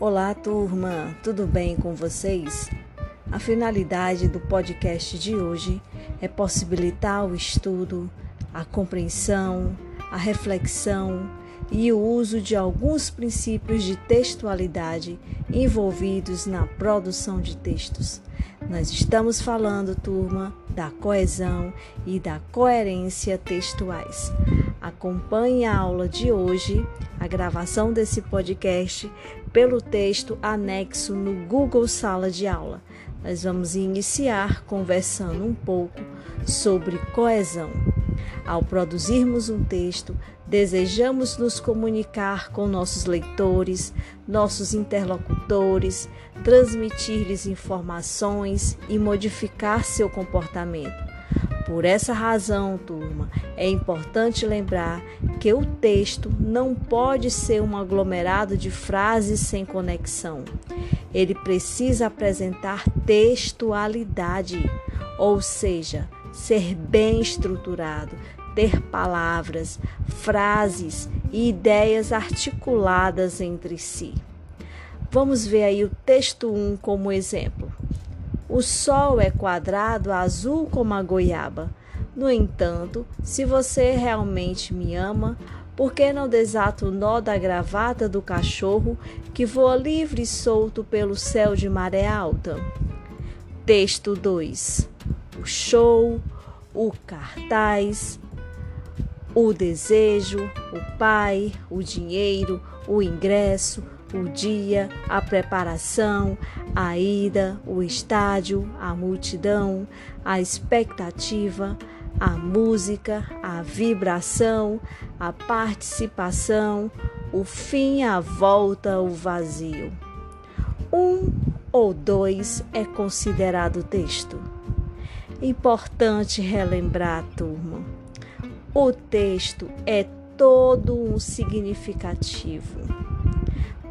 Olá, turma, tudo bem com vocês? A finalidade do podcast de hoje é possibilitar o estudo, a compreensão, a reflexão e o uso de alguns princípios de textualidade envolvidos na produção de textos. Nós estamos falando, turma, da coesão e da coerência textuais. Acompanhe a aula de hoje, a gravação desse podcast, pelo texto anexo no Google Sala de Aula. Nós vamos iniciar conversando um pouco sobre coesão. Ao produzirmos um texto, desejamos nos comunicar com nossos leitores, nossos interlocutores, transmitir-lhes informações e modificar seu comportamento. Por essa razão, turma, é importante lembrar que o texto não pode ser um aglomerado de frases sem conexão. Ele precisa apresentar textualidade, ou seja, ser bem estruturado, ter palavras, frases e ideias articuladas entre si. Vamos ver aí o texto 1 como exemplo. O sol é quadrado, azul como a goiaba. No entanto, se você realmente me ama, por que não desata o nó da gravata do cachorro que voa livre e solto pelo céu de maré alta? Texto 2. O show, o cartaz, o desejo, o pai, o dinheiro, o ingresso, o dia, a preparação, a ida, o estádio, a multidão, a expectativa, a música, a vibração, a participação, o fim, a volta, o vazio. Um ou dois é considerado texto. Importante relembrar, turma. O texto é todo um significativo.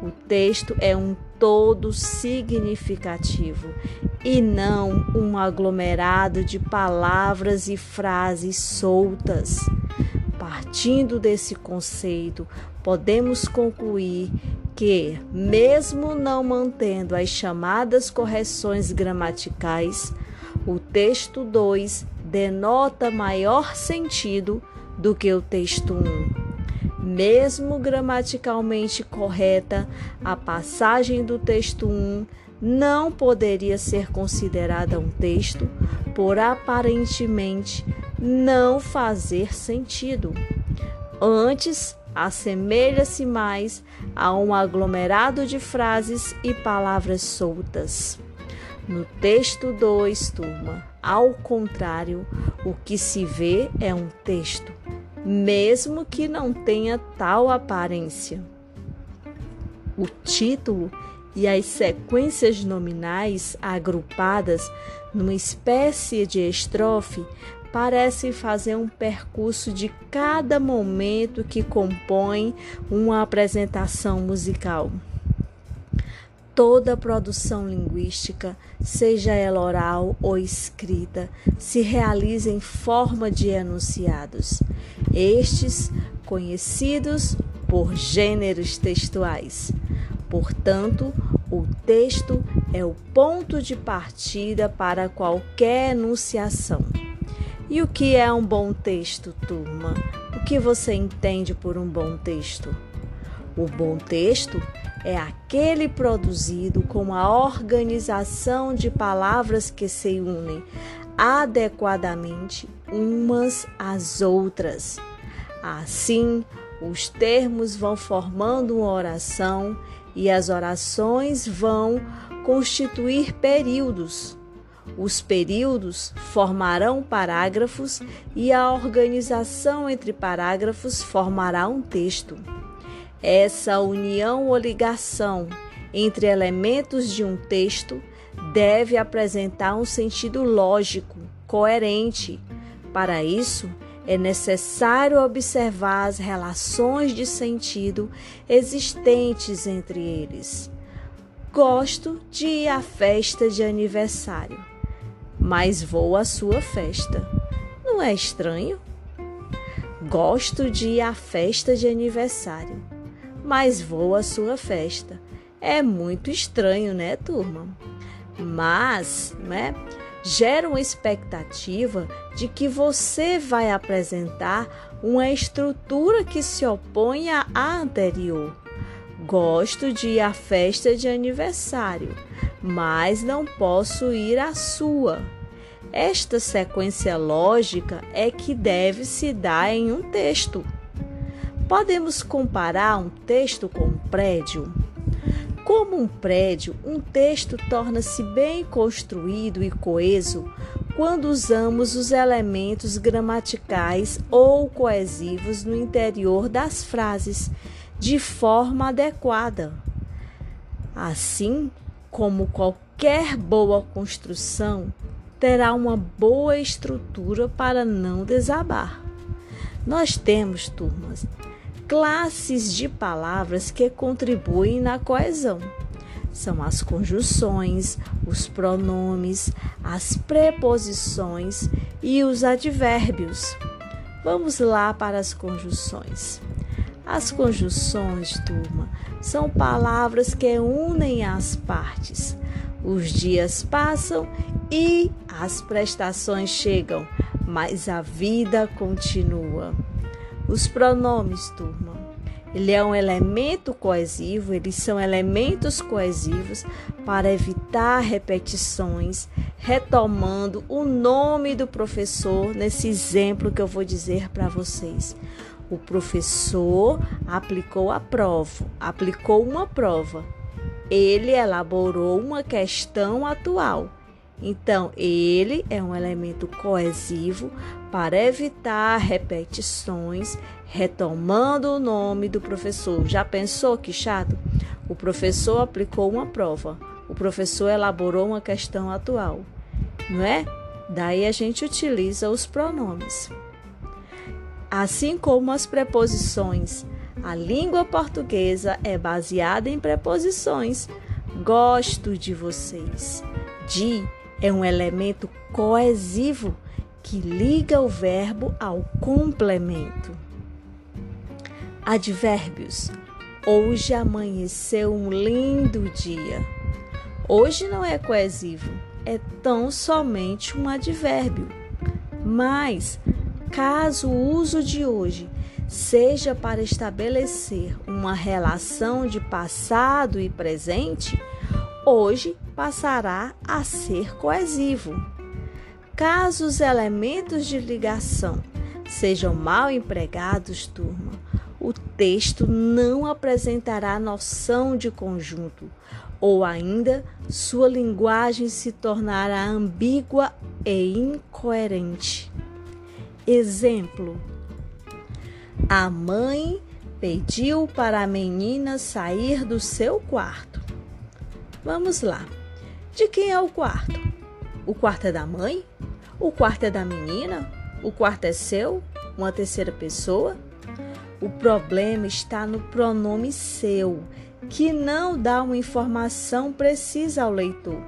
O texto é um todo significativo e não um aglomerado de palavras e frases soltas. Partindo desse conceito, podemos concluir que, mesmo não mantendo as chamadas correções gramaticais, o texto 2 denota maior sentido do que o texto 1. Um mesmo gramaticalmente correta, a passagem do texto 1 não poderia ser considerada um texto por aparentemente não fazer sentido. Antes, assemelha-se mais a um aglomerado de frases e palavras soltas. No texto 2, turma, ao contrário, o que se vê é um texto mesmo que não tenha tal aparência. O título e as sequências nominais agrupadas numa espécie de estrofe parecem fazer um percurso de cada momento que compõe uma apresentação musical. Toda produção linguística, seja ela oral ou escrita, se realiza em forma de enunciados, estes conhecidos por gêneros textuais. Portanto, o texto é o ponto de partida para qualquer enunciação. E o que é um bom texto, turma? O que você entende por um bom texto? O bom texto é aquele produzido com a organização de palavras que se unem adequadamente umas às outras. Assim, os termos vão formando uma oração e as orações vão constituir períodos. Os períodos formarão parágrafos e a organização entre parágrafos formará um texto. Essa união ou ligação entre elementos de um texto deve apresentar um sentido lógico, coerente. Para isso, é necessário observar as relações de sentido existentes entre eles. Gosto de ir à festa de aniversário, mas vou à sua festa. Não é estranho? Gosto de ir à festa de aniversário mas vou à sua festa. É muito estranho, né, turma? Mas, né, gera uma expectativa de que você vai apresentar uma estrutura que se opõe à anterior. Gosto de ir à festa de aniversário, mas não posso ir à sua. Esta sequência lógica é que deve se dar em um texto. Podemos comparar um texto com um prédio? Como um prédio, um texto torna-se bem construído e coeso quando usamos os elementos gramaticais ou coesivos no interior das frases de forma adequada. Assim como qualquer boa construção, terá uma boa estrutura para não desabar. Nós temos, turmas, classes de palavras que contribuem na coesão. São as conjunções, os pronomes, as preposições e os advérbios. Vamos lá para as conjunções. As conjunções, turma, são palavras que unem as partes. Os dias passam e as prestações chegam, mas a vida continua. Os pronomes, turma. Ele é um elemento coesivo, eles são elementos coesivos para evitar repetições, retomando o nome do professor nesse exemplo que eu vou dizer para vocês. O professor aplicou a prova, aplicou uma prova. Ele elaborou uma questão atual. Então, ele é um elemento coesivo para evitar repetições, retomando o nome do professor. Já pensou que chato? O professor aplicou uma prova, o professor elaborou uma questão atual, não é? Daí a gente utiliza os pronomes. Assim como as preposições. A língua portuguesa é baseada em preposições. Gosto de vocês. De é um elemento coesivo que liga o verbo ao complemento. Advérbios. Hoje amanheceu um lindo dia. Hoje não é coesivo, é tão somente um advérbio. Mas, caso o uso de hoje seja para estabelecer uma relação de passado e presente, hoje passará a ser coesivo. Caso os elementos de ligação sejam mal empregados, turma, o texto não apresentará noção de conjunto, ou ainda sua linguagem se tornará ambígua e incoerente. Exemplo: A mãe pediu para a menina sair do seu quarto. Vamos lá. De quem é o quarto? O quarto é da mãe? O quarto é da menina? O quarto é seu? Uma terceira pessoa? O problema está no pronome seu, que não dá uma informação precisa ao leitor.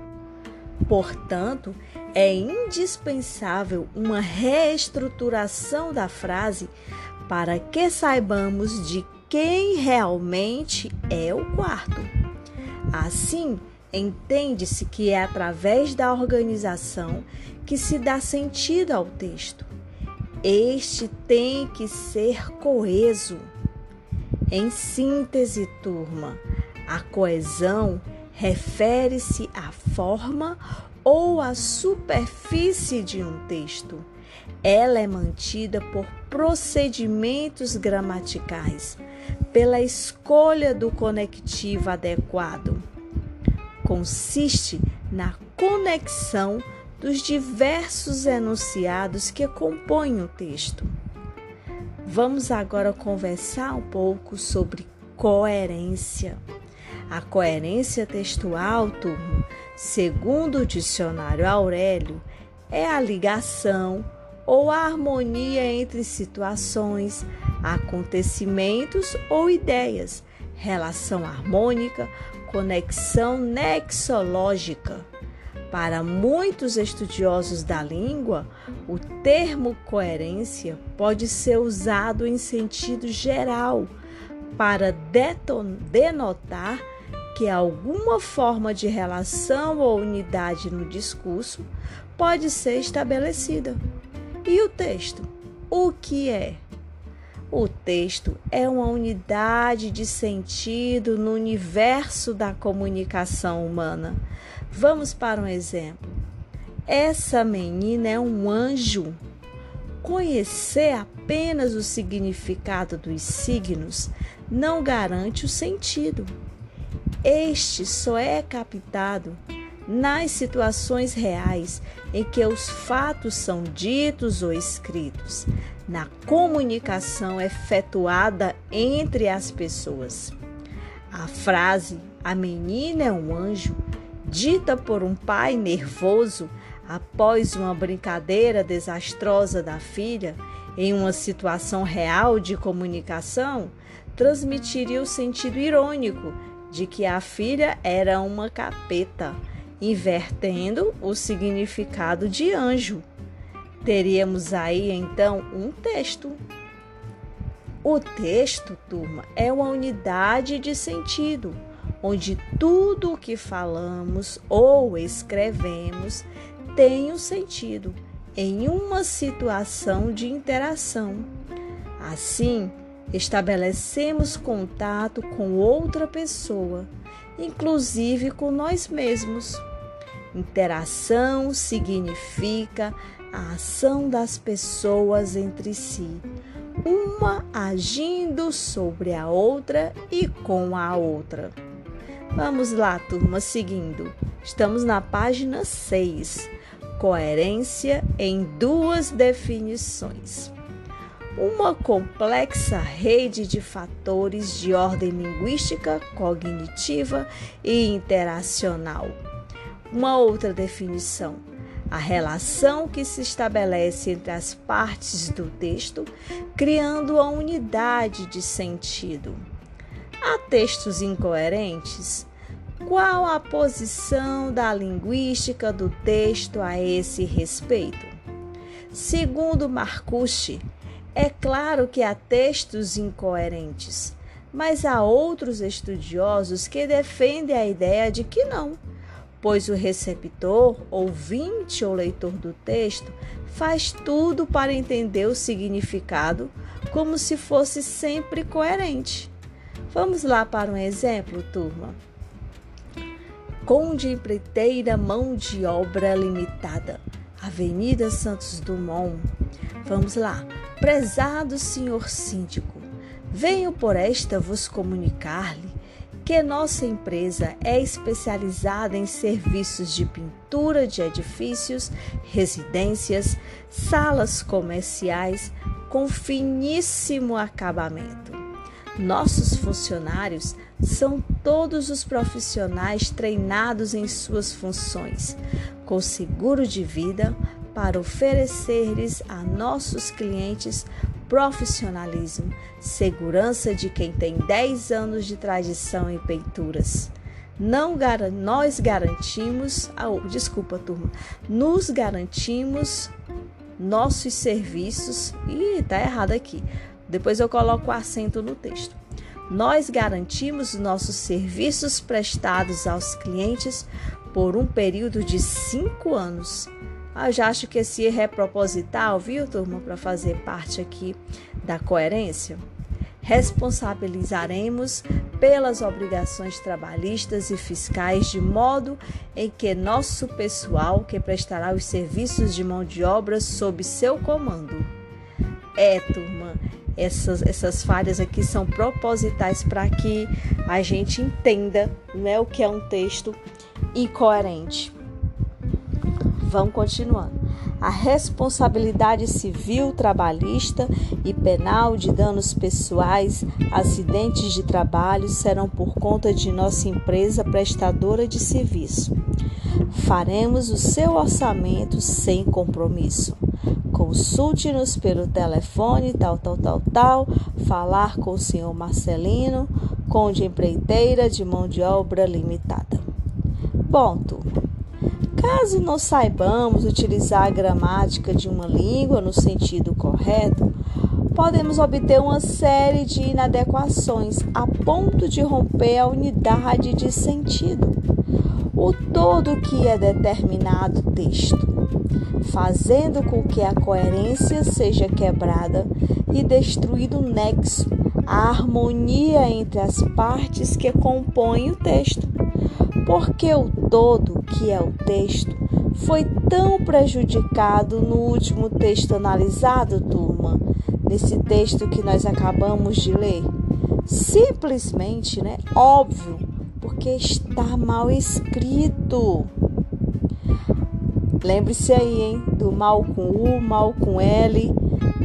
Portanto, é indispensável uma reestruturação da frase para que saibamos de quem realmente é o quarto. Assim, entende-se que é através da organização que se dá sentido ao texto. Este tem que ser coeso. Em síntese, turma, a coesão refere-se à forma ou à superfície de um texto. Ela é mantida por procedimentos gramaticais pela escolha do conectivo adequado. Consiste na conexão dos diversos enunciados que compõem o texto. Vamos agora conversar um pouco sobre coerência. A coerência textual, turma, segundo o dicionário Aurélio, é a ligação ou a harmonia entre situações, acontecimentos ou ideias, relação harmônica, conexão nexológica. Para muitos estudiosos da língua, o termo coerência pode ser usado em sentido geral para denotar que alguma forma de relação ou unidade no discurso pode ser estabelecida. E o texto? O que é? O texto é uma unidade de sentido no universo da comunicação humana. Vamos para um exemplo. Essa menina é um anjo. Conhecer apenas o significado dos signos não garante o sentido. Este só é captado nas situações reais em que os fatos são ditos ou escritos, na comunicação efetuada entre as pessoas. A frase a menina é um anjo, dita por um pai nervoso após uma brincadeira desastrosa da filha, em uma situação real de comunicação, transmitiria o sentido irônico de que a filha era uma capeta invertendo o significado de anjo. Teríamos aí então um texto. O texto, turma, é uma unidade de sentido, onde tudo o que falamos ou escrevemos tem um sentido em uma situação de interação. Assim, estabelecemos contato com outra pessoa, inclusive com nós mesmos. Interação significa a ação das pessoas entre si, uma agindo sobre a outra e com a outra. Vamos lá, turma, seguindo. Estamos na página 6. Coerência em duas definições. Uma complexa rede de fatores de ordem linguística, cognitiva e interacional uma outra definição: a relação que se estabelece entre as partes do texto, criando a unidade de sentido. Há textos incoerentes? Qual a posição da linguística do texto a esse respeito? Segundo Marcucci, é claro que há textos incoerentes, mas há outros estudiosos que defendem a ideia de que não pois o receptor, ouvinte ou leitor do texto faz tudo para entender o significado como se fosse sempre coerente. Vamos lá para um exemplo, turma. Conde Empreiteira Mão de Obra Limitada, Avenida Santos Dumont. Vamos lá. Prezado senhor síndico, venho por esta vos comunicar-lhe que nossa empresa é especializada em serviços de pintura de edifícios, residências, salas comerciais com finíssimo acabamento. Nossos funcionários são todos os profissionais treinados em suas funções, com seguro de vida para oferecer-lhes a nossos clientes profissionalismo, segurança de quem tem 10 anos de tradição em peituras. Não nós garantimos, oh, desculpa turma, nos garantimos nossos serviços. Ih, tá errado aqui. Depois eu coloco o acento no texto. Nós garantimos nossos serviços prestados aos clientes por um período de cinco anos eu já acho que esse erro é proposital, viu, turma, para fazer parte aqui da coerência. Responsabilizaremos pelas obrigações trabalhistas e fiscais de modo em que nosso pessoal que prestará os serviços de mão de obra sob seu comando. É, turma, essas, essas falhas aqui são propositais para que a gente entenda né, o que é um texto incoerente. Vamos continuando. A responsabilidade civil, trabalhista e penal de danos pessoais, acidentes de trabalho serão por conta de nossa empresa prestadora de serviço. Faremos o seu orçamento sem compromisso. Consulte-nos pelo telefone tal, tal, tal, tal, falar com o senhor Marcelino, conde empreiteira de mão de obra limitada. Bom, turma, Caso não saibamos utilizar a gramática de uma língua no sentido correto, podemos obter uma série de inadequações a ponto de romper a unidade de sentido. O todo que é determinado texto, fazendo com que a coerência seja quebrada e destruído o nexo, a harmonia entre as partes que compõem o texto. Porque o todo, que é o texto, foi tão prejudicado no último texto analisado, turma, nesse texto que nós acabamos de ler? Simplesmente, né? Óbvio, porque está mal escrito. Lembre-se aí, hein? Do mal com U, mal com L.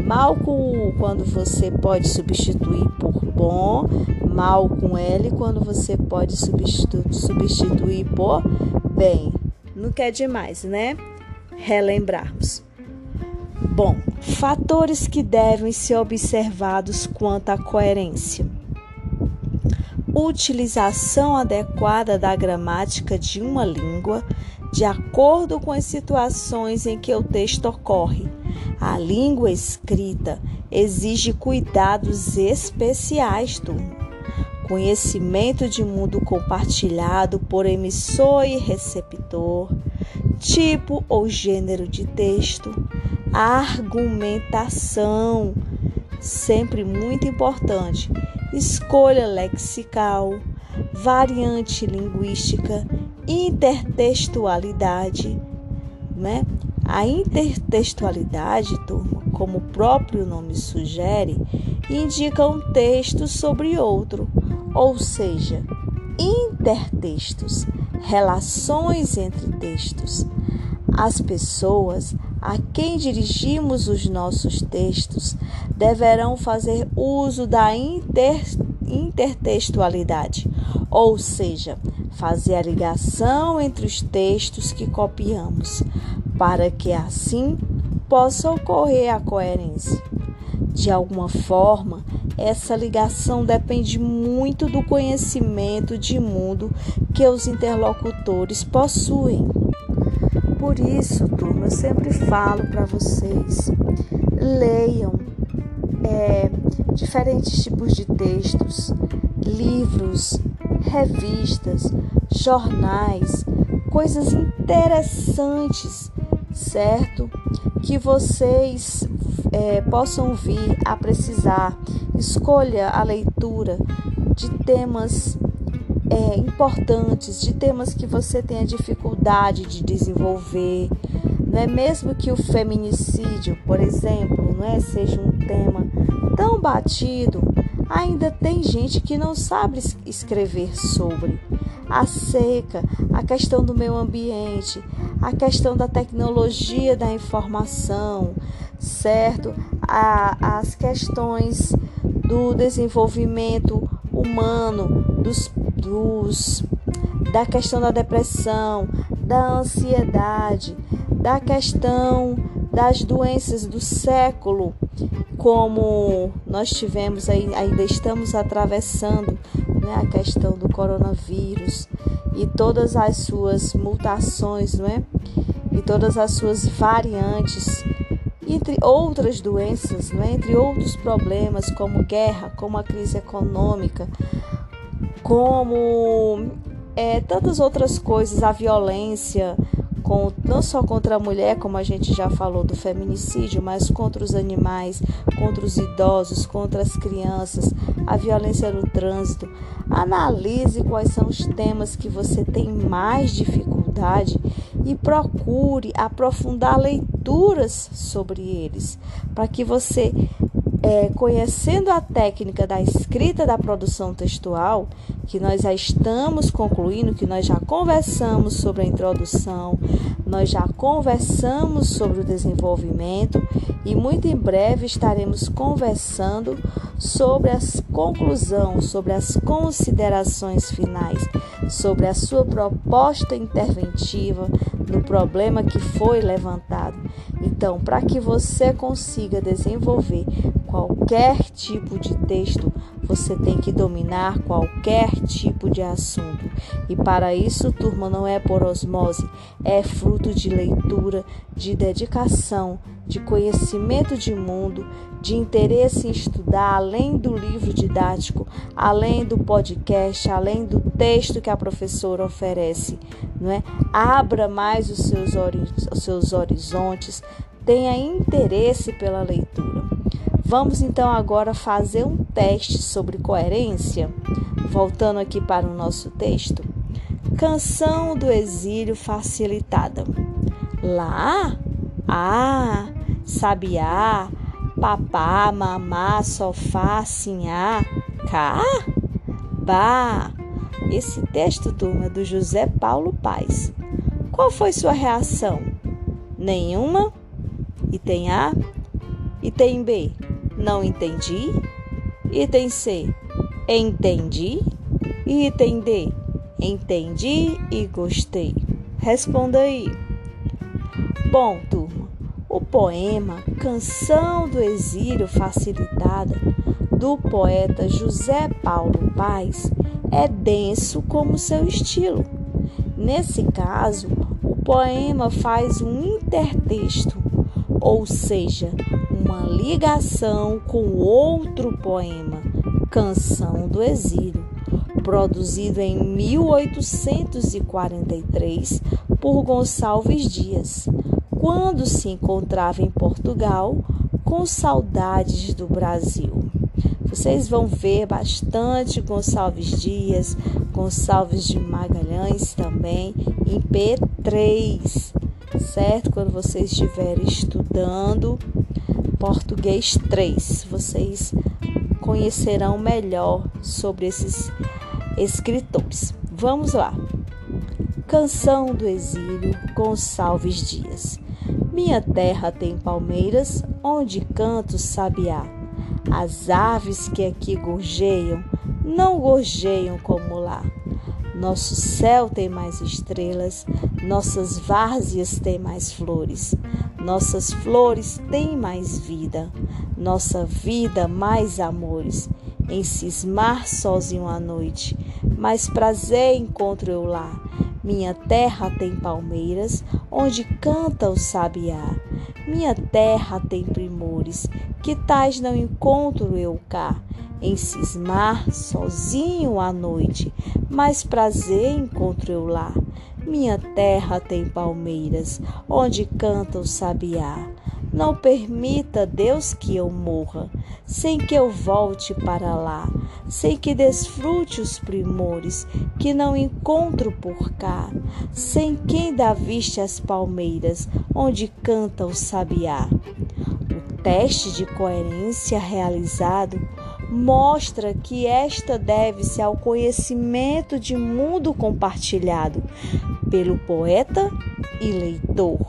Mal com U quando você pode substituir por bom, mal com L quando você pode substitu substituir por bem. Não quer demais, né? Relembrarmos. Bom, fatores que devem ser observados quanto à coerência. Utilização adequada da gramática de uma língua de acordo com as situações em que o texto ocorre. A língua escrita exige cuidados especiais, turma. Conhecimento de mundo compartilhado por emissor e receptor, tipo ou gênero de texto, argumentação, sempre muito importante, escolha lexical, variante linguística intertextualidade, né? A intertextualidade, turma, como o próprio nome sugere, indica um texto sobre outro, ou seja, intertextos, relações entre textos. As pessoas a quem dirigimos os nossos textos deverão fazer uso da inter, intertextualidade, ou seja, fazer a ligação entre os textos que copiamos, para que assim possa ocorrer a coerência. De alguma forma, essa ligação depende muito do conhecimento de mundo que os interlocutores possuem. Por isso, turma, eu sempre falo para vocês: leiam é, diferentes tipos de textos, livros, revistas, jornais, coisas interessantes, certo? Que vocês é, possam vir a precisar. Escolha a leitura de temas é, importantes, de temas que você tenha dificuldade de desenvolver. Não é mesmo que o feminicídio, por exemplo, não é, seja um tema tão batido, ainda tem gente que não sabe escrever sobre a seca, a questão do meio ambiente, a questão da tecnologia da informação, certo? A, as questões do desenvolvimento humano, dos, dos, da questão da depressão, da ansiedade, da questão das doenças do século, como nós tivemos aí, ainda estamos atravessando né, a questão do coronavírus e todas as suas mutações, não é? E todas as suas variantes, entre outras doenças, não é? entre outros problemas como guerra, como a crise econômica, como é, tantas outras coisas, a violência, com, não só contra a mulher, como a gente já falou do feminicídio, mas contra os animais, contra os idosos, contra as crianças, a violência no trânsito. Analise quais são os temas que você tem mais dificuldade e procure aprofundar leituras sobre eles, para que você é, conhecendo a técnica da escrita da produção textual, que nós já estamos concluindo, que nós já conversamos sobre a introdução, nós já conversamos sobre o desenvolvimento e muito em breve estaremos conversando sobre as conclusões, sobre as considerações finais, sobre a sua proposta interventiva no problema que foi levantado. Então, para que você consiga desenvolver qualquer tipo de texto, você tem que dominar qualquer tipo de assunto. E para isso, turma, não é por osmose, é fruto de leitura, de dedicação, de conhecimento de mundo, de interesse em estudar, além do livro didático, além do podcast, além do texto que a professora oferece, não é? Abra mais os seus, os seus horizontes, tenha interesse pela leitura. Vamos então agora fazer um teste sobre coerência. Voltando aqui para o nosso texto. Canção do exílio facilitada. Lá, ah, sabiá, papá, mamá, sofá, sinhá, cá, bah. Esse texto, turma, é do José Paulo Paz. Qual foi sua reação? Nenhuma? E tem A? E tem B? Não entendi? Item C, entendi. Item D, entendi e gostei. Responda aí. Bom, turma, o poema Canção do Exílio Facilitada, do poeta José Paulo Paz, é denso como seu estilo. Nesse caso, o poema faz um intertexto, ou seja, uma ligação com outro poema, Canção do Exílio, produzido em 1843 por Gonçalves Dias, quando se encontrava em Portugal com saudades do Brasil. Vocês vão ver bastante Gonçalves Dias, Gonçalves de Magalhães também em P3, certo? Quando vocês estiverem estudando Português 3. Vocês conhecerão melhor sobre esses escritores. Vamos lá. Canção do Exílio, Gonçalves Dias. Minha terra tem palmeiras, onde canto sabiá. As aves que aqui gorjeiam, não gorjeiam como lá. Nosso céu tem mais estrelas, nossas várzeas têm mais flores, nossas flores têm mais vida, nossa vida mais amores. Em cismar sozinho à noite, mais prazer encontro eu lá. Minha terra tem palmeiras, onde canta o sabiá. Minha terra tem primores, que tais não encontro eu cá em cismar sozinho à noite, mais prazer encontro eu lá. Minha terra tem palmeiras, onde canta o sabiá. Não permita, Deus, que eu morra, sem que eu volte para lá, sem que desfrute os primores que não encontro por cá, sem quem dá vista as palmeiras, onde canta o sabiá. O teste de coerência realizado mostra que esta deve-se ao conhecimento de mundo compartilhado pelo poeta e leitor.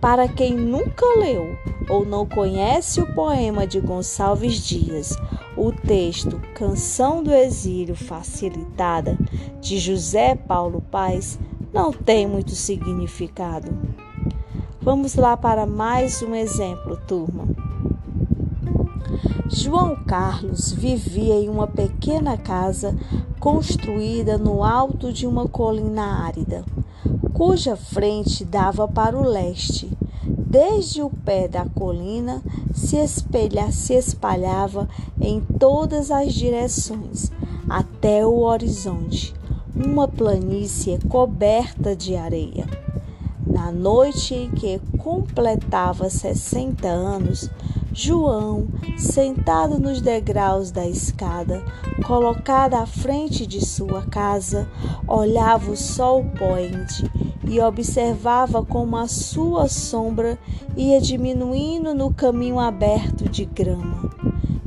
Para quem nunca leu ou não conhece o poema de Gonçalves Dias, o texto Canção do Exílio Facilitada de José Paulo Paz não tem muito significado. Vamos lá para mais um exemplo, turma. João Carlos vivia em uma pequena casa construída no alto de uma colina árida, cuja frente dava para o leste. Desde o pé da colina se, espelha, se espalhava em todas as direções, até o horizonte, uma planície coberta de areia. Na noite em que completava 60 anos, João, sentado nos degraus da escada, colocada à frente de sua casa, olhava o sol poente e observava como a sua sombra ia diminuindo no caminho aberto de grama.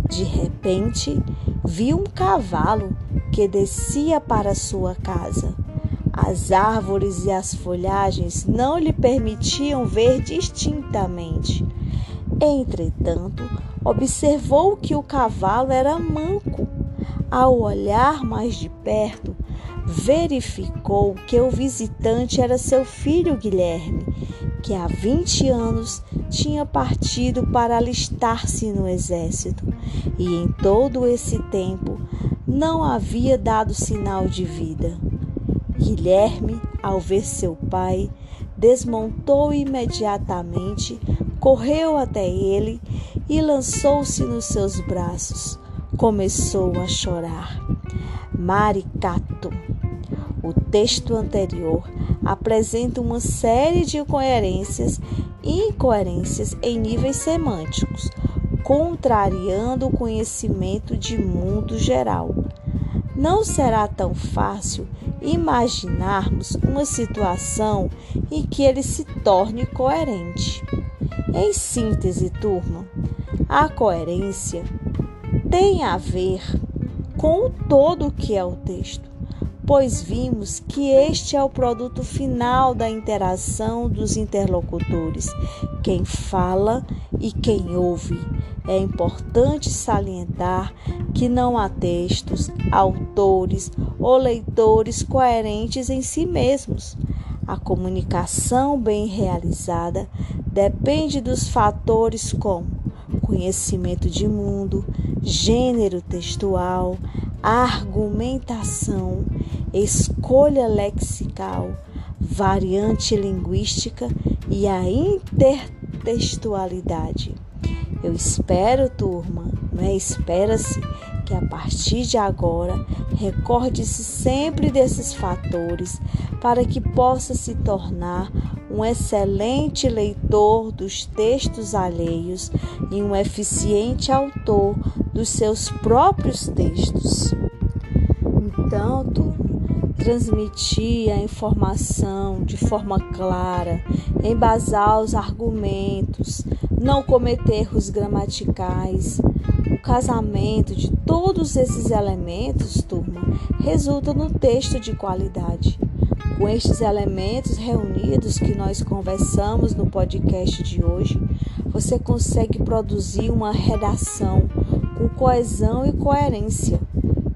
De repente, viu um cavalo que descia para sua casa. As árvores e as folhagens não lhe permitiam ver distintamente. Entretanto, observou que o cavalo era manco. Ao olhar mais de perto, verificou que o visitante era seu filho Guilherme, que há 20 anos tinha partido para alistar-se no exército e em todo esse tempo não havia dado sinal de vida. Guilherme, ao ver seu pai, desmontou imediatamente correu até ele e lançou-se nos seus braços. Começou a chorar. Maricato. O texto anterior apresenta uma série de coerências e incoerências em níveis semânticos, contrariando o conhecimento de mundo geral. Não será tão fácil imaginarmos uma situação em que ele se torne coerente. Em síntese, turma, a coerência tem a ver com o todo que é o texto, pois vimos que este é o produto final da interação dos interlocutores, quem fala e quem ouve. É importante salientar que não há textos, autores ou leitores coerentes em si mesmos. A comunicação bem realizada depende dos fatores como conhecimento de mundo, gênero textual, argumentação, escolha lexical, variante linguística e a intertextualidade. Eu espero, turma, né? espera-se que a partir de agora recorde-se sempre desses fatores para que possa se tornar um excelente leitor dos textos alheios e um eficiente autor dos seus próprios textos. Turma, transmitir a informação de forma clara, embasar os argumentos, não cometer erros gramaticais. Casamento de todos esses elementos, turma, resulta no texto de qualidade. Com estes elementos reunidos que nós conversamos no podcast de hoje, você consegue produzir uma redação com coesão e coerência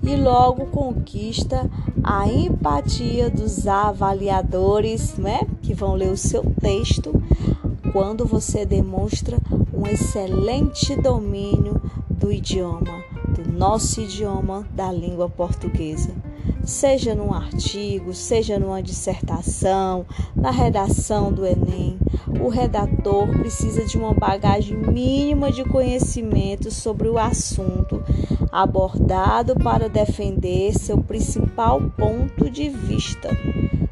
e logo conquista a empatia dos avaliadores, né, que vão ler o seu texto quando você demonstra um excelente domínio do idioma, do nosso idioma, da língua portuguesa. Seja num artigo, seja numa dissertação, na redação do Enem, o redator precisa de uma bagagem mínima de conhecimento sobre o assunto abordado para defender seu principal ponto de vista.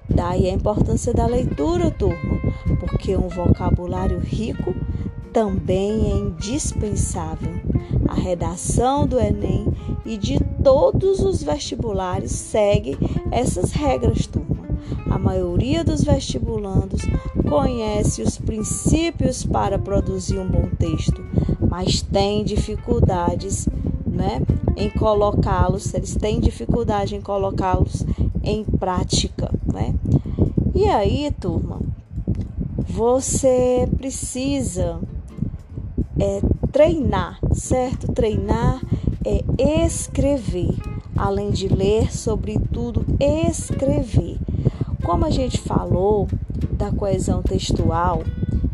Daí a importância da leitura, turma, porque um vocabulário rico também é indispensável. A redação do Enem e de todos os vestibulares segue essas regras, turma. A maioria dos vestibulandos conhece os princípios para produzir um bom texto, mas tem dificuldades né, em colocá-los, eles têm dificuldade em colocá-los em prática. Né? E aí, turma, você precisa é, treinar, certo? Treinar é escrever, além de ler, sobretudo escrever. Como a gente falou da coesão textual,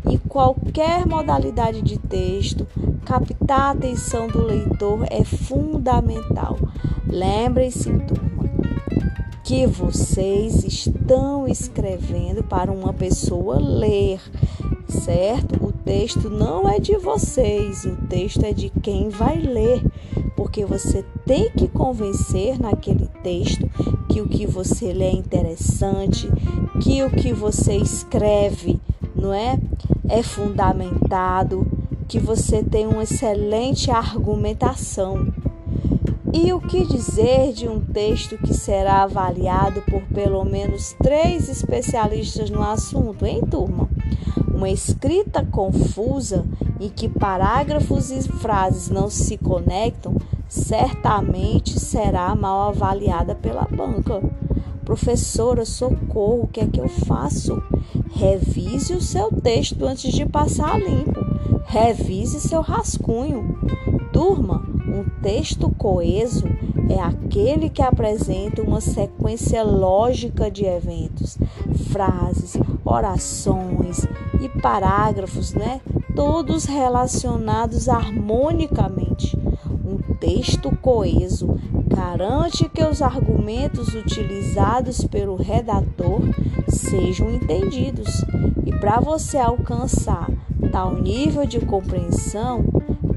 em qualquer modalidade de texto, captar a atenção do leitor é fundamental. Lembrem-se, turma, que vocês estão escrevendo para uma pessoa ler, certo? Texto não é de vocês, o texto é de quem vai ler, porque você tem que convencer naquele texto que o que você lê é interessante, que o que você escreve, não é? É fundamentado, que você tem uma excelente argumentação. E o que dizer de um texto que será avaliado por pelo menos três especialistas no assunto, hein, turma? Uma escrita confusa em que parágrafos e frases não se conectam certamente será mal avaliada pela banca. Professora, socorro, o que é que eu faço? Revise o seu texto antes de passar limpo. Revise seu rascunho. Turma, um texto coeso é aquele que apresenta uma sequência lógica de eventos, frases, orações e parágrafos, né? Todos relacionados harmonicamente. Um texto coeso garante que os argumentos utilizados pelo redator sejam entendidos, E para você alcançar tal nível de compreensão,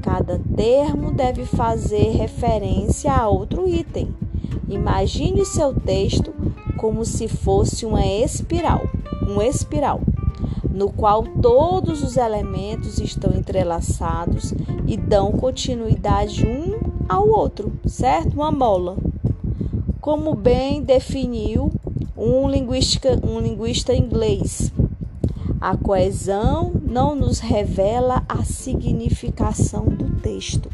cada termo deve fazer referência a outro item. Imagine seu texto como se fosse uma espiral, um espiral, no qual todos os elementos estão entrelaçados e dão continuidade um ao outro, certo? Uma mola. Como bem definiu um linguista, um linguista inglês, a coesão não nos revela a significação do texto,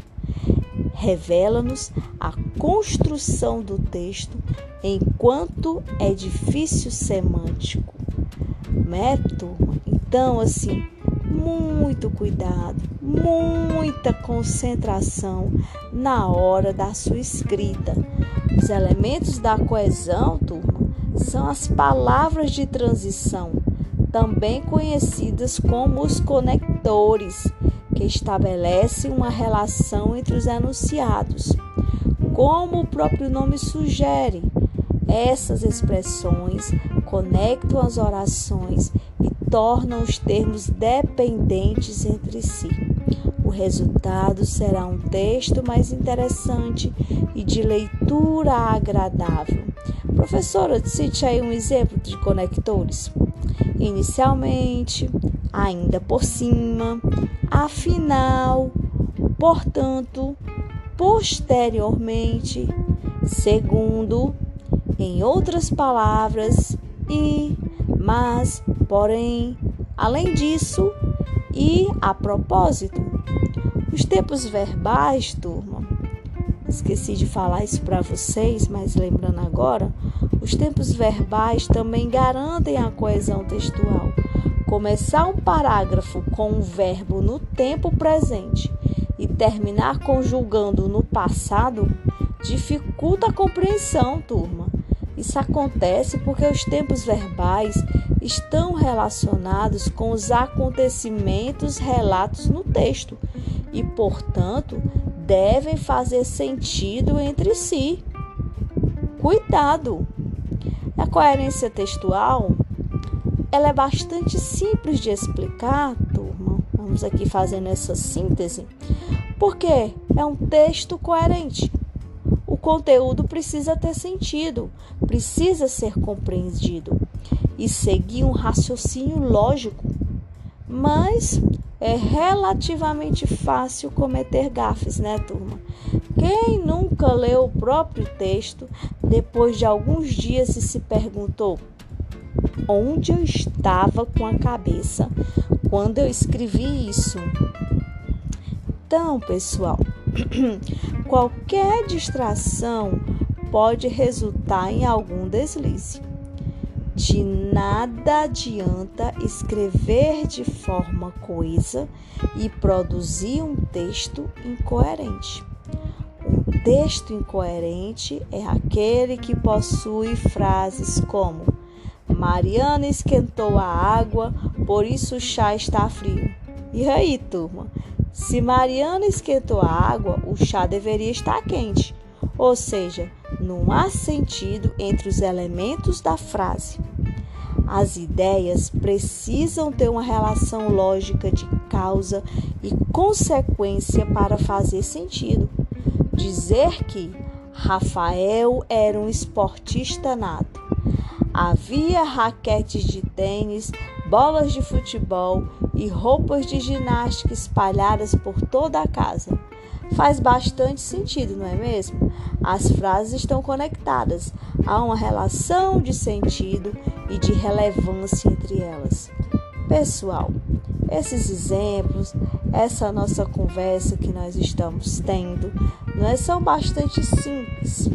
revela-nos a construção do texto enquanto edifício semântico. Né, turma? Então, assim, muito cuidado, muita concentração na hora da sua escrita. Os elementos da coesão, turma, são as palavras de transição também conhecidas como os conectores, que estabelecem uma relação entre os enunciados. Como o próprio nome sugere, essas expressões conectam as orações e tornam os termos dependentes entre si. O resultado será um texto mais interessante e de leitura agradável. Professora, cite aí um exemplo de conectores inicialmente, ainda por cima, afinal, portanto, posteriormente, segundo, em outras palavras, e, mas, porém, além disso, e a propósito. Os tempos verbais, turma, esqueci de falar isso para vocês, mas lembrando agora, os tempos verbais também garantem a coesão textual. Começar um parágrafo com um verbo no tempo presente e terminar conjugando no passado dificulta a compreensão, turma. Isso acontece porque os tempos verbais estão relacionados com os acontecimentos relatos no texto e, portanto, devem fazer sentido entre si. Cuidado! A coerência textual ela é bastante simples de explicar, turma. Vamos aqui fazendo essa síntese, porque é um texto coerente. O conteúdo precisa ter sentido, precisa ser compreendido e seguir um raciocínio lógico. Mas é relativamente fácil cometer gafes, né, turma? Quem nunca leu o próprio texto depois de alguns dias e se perguntou onde eu estava com a cabeça quando eu escrevi isso? Então, pessoal, qualquer distração pode resultar em algum deslize. De nada adianta escrever de forma coesa e produzir um texto incoerente. Um texto incoerente é aquele que possui frases como: Mariana esquentou a água, por isso o chá está frio. E aí, turma? Se Mariana esquentou a água, o chá deveria estar quente. Ou seja, não há sentido entre os elementos da frase. As ideias precisam ter uma relação lógica de causa e consequência para fazer sentido. Dizer que Rafael era um esportista nato. Havia raquetes de tênis, bolas de futebol e roupas de ginástica espalhadas por toda a casa. Faz bastante sentido, não é mesmo? As frases estão conectadas, há uma relação de sentido e de relevância entre elas. Pessoal, esses exemplos, essa nossa conversa que nós estamos tendo, não é, são bastante simples,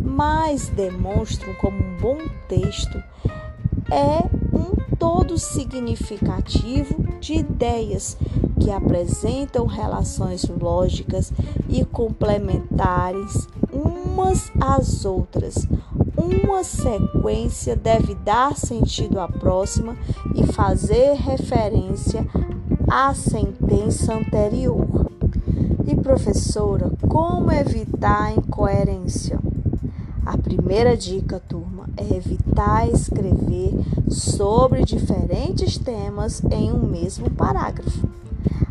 mas demonstram como um bom texto é um todo significativo de ideias que apresentam relações lógicas e complementares umas às outras. Uma sequência deve dar sentido à próxima e fazer referência à sentença anterior. E professora, como evitar a incoerência? A primeira dica, turma, é evitar escrever sobre diferentes temas em um mesmo parágrafo.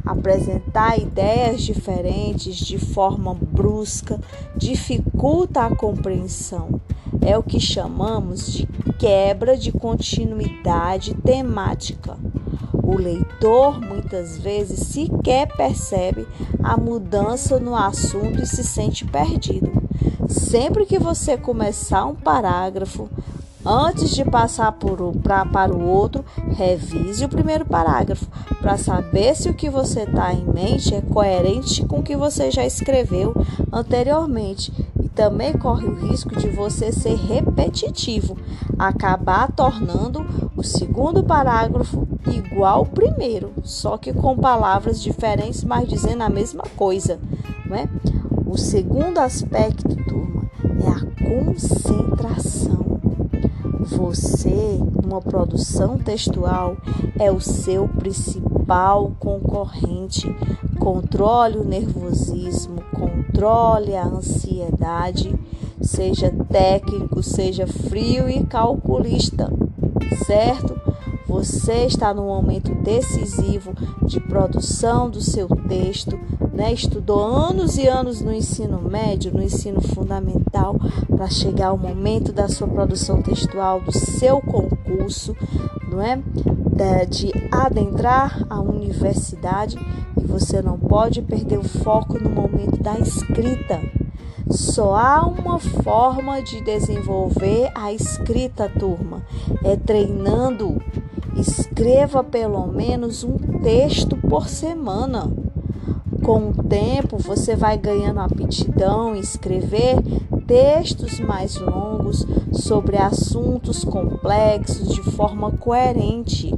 Apresentar ideias diferentes de forma brusca dificulta a compreensão. É o que chamamos de quebra de continuidade temática. O leitor muitas vezes sequer percebe a mudança no assunto e se sente perdido. Sempre que você começar um parágrafo, antes de passar por, pra, para o outro, revise o primeiro parágrafo para saber se o que você está em mente é coerente com o que você já escreveu anteriormente também corre o risco de você ser repetitivo, acabar tornando o segundo parágrafo igual ao primeiro, só que com palavras diferentes, mas dizendo a mesma coisa. Né? O segundo aspecto, turma, é a concentração. Você, numa produção textual, é o seu principal concorrente. Controle o nervosismo, controle a ansiedade, seja técnico, seja frio e calculista, certo? Você está no momento decisivo de produção do seu texto, né? Estudou anos e anos no ensino médio, no ensino fundamental, para chegar ao momento da sua produção textual, do seu concurso, não é? De adentrar a universidade e você não pode perder o foco no momento da escrita. Só há uma forma de desenvolver a escrita, turma, é treinando. Escreva pelo menos um texto por semana. Com o tempo, você vai ganhando aptidão em escrever textos mais longos sobre assuntos complexos de forma coerente.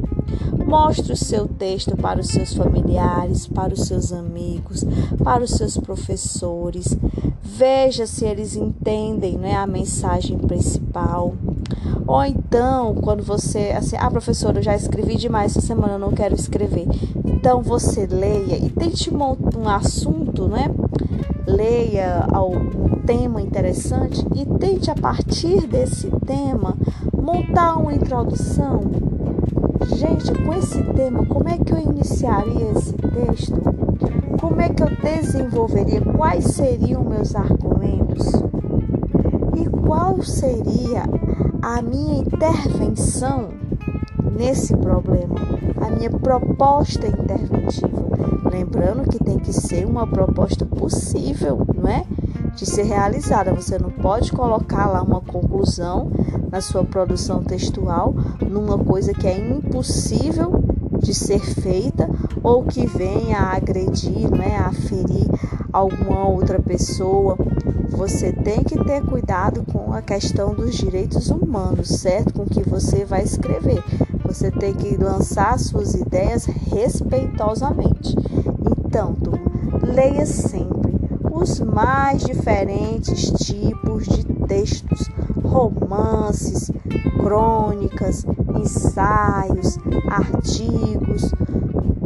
Mostre o seu texto para os seus familiares, para os seus amigos, para os seus professores. Veja se eles entendem né, a mensagem principal. Ou então, quando você, assim, ah, professora, eu já escrevi demais essa semana, eu não quero escrever. Então, você leia e tente um assunto, né? Leia algum tema interessante e tente, a partir desse tema, montar uma introdução Gente, com esse tema, como é que eu iniciaria esse texto? Como é que eu desenvolveria? Quais seriam meus argumentos? E qual seria a minha intervenção nesse problema? A minha proposta interventiva. Lembrando que tem que ser uma proposta possível, não é? De ser realizada. Você não pode colocar lá uma conclusão na sua produção textual numa coisa que é impossível de ser feita ou que venha a agredir, né, a ferir alguma outra pessoa. Você tem que ter cuidado com a questão dos direitos humanos, certo? Com que você vai escrever. Você tem que lançar suas ideias respeitosamente. Então, turma, leia sempre os mais diferentes tipos de textos romances, crônicas, ensaios, artigos,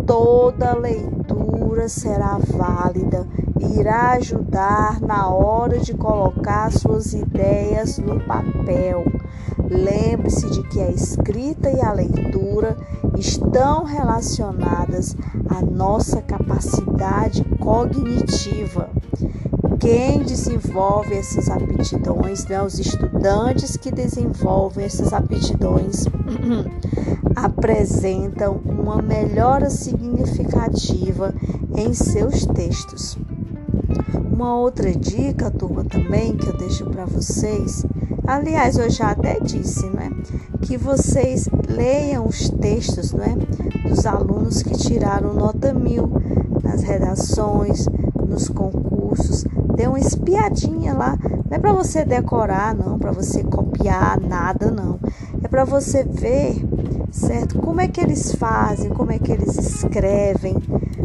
toda leitura será válida e irá ajudar na hora de colocar suas ideias no papel. Lembre-se de que a escrita e a leitura estão relacionadas à nossa capacidade cognitiva quem desenvolve essas aptidões, né, os estudantes que desenvolvem essas aptidões apresentam uma melhora significativa em seus textos. Uma outra dica, turma, também que eu deixo para vocês, aliás, eu já até disse, não é? Que vocês leiam os textos, não é? Dos alunos que tiraram nota mil nas redações, nos concursos, dê uma espiadinha lá. Não é para você decorar, não, para você copiar nada, não. É para você ver, certo? Como é que eles fazem, como é que eles escrevem,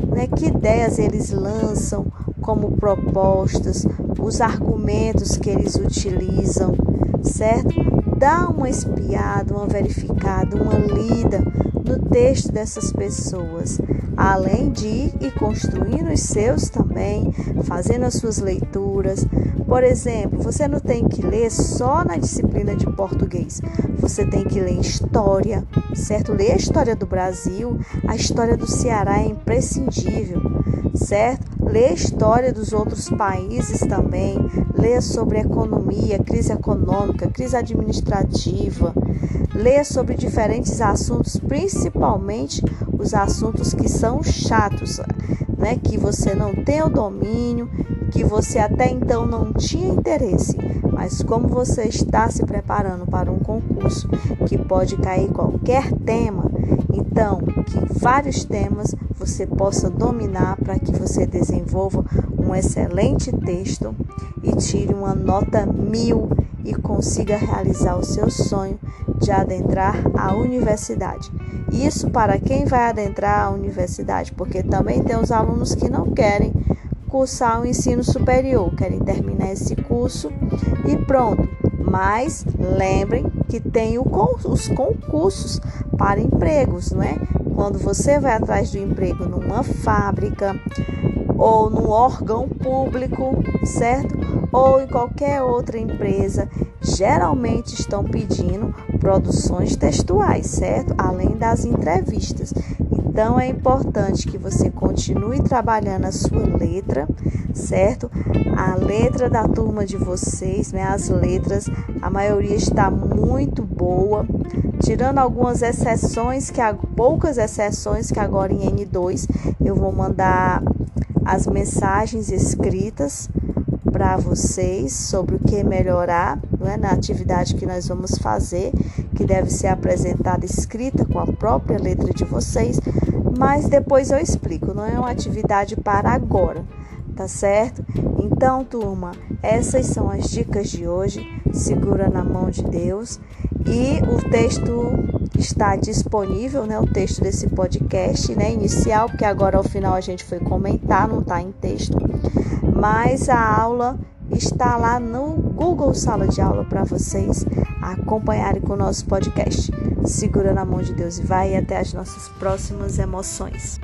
né? Que ideias eles lançam como propostas, os argumentos que eles utilizam, certo? Dá uma espiada, uma verificada, uma lida no texto dessas pessoas. além de ir e construindo os seus também, fazendo as suas leituras. Por exemplo, você não tem que ler só na disciplina de português, você tem que ler história, certo? Ler a história do Brasil, a história do Ceará é imprescindível, certo? Ler a história dos outros países também, ler sobre economia, crise econômica, crise administrativa, ler sobre diferentes assuntos, principalmente os assuntos que são chatos, né? Que você não tem o domínio, que você até então não tinha interesse, mas como você está se preparando para um concurso que pode cair qualquer tema, então que vários temas você possa dominar para que você desenvolva um excelente texto e tire uma nota mil e consiga realizar o seu sonho de adentrar a universidade. Isso para quem vai adentrar a universidade, porque também tem os alunos que não querem cursar o ensino superior, querem terminar esse curso e pronto. Mas lembrem que tem os concursos para empregos, não é? Quando você vai atrás do emprego numa fábrica ou num órgão público, certo? Ou em qualquer outra empresa, geralmente estão pedindo produções textuais, certo? Além das entrevistas. Então é importante que você continue trabalhando a sua letra, certo? A letra da turma de vocês, né? As letras, a maioria está muito boa, tirando algumas exceções que poucas exceções que agora em N2 eu vou mandar as mensagens escritas para vocês sobre o que melhorar é, na atividade que nós vamos fazer, que deve ser apresentada escrita com a própria letra de vocês, mas depois eu explico, não é uma atividade para agora, tá certo? Então, turma, essas são as dicas de hoje. Segura na mão de Deus e o texto está disponível, né? O texto desse podcast, né? Inicial, porque agora ao final a gente foi comentar, não está em texto mas a aula está lá no Google Sala de Aula para vocês acompanharem com o nosso podcast. Segura na mão de Deus e vai até as nossas próximas emoções.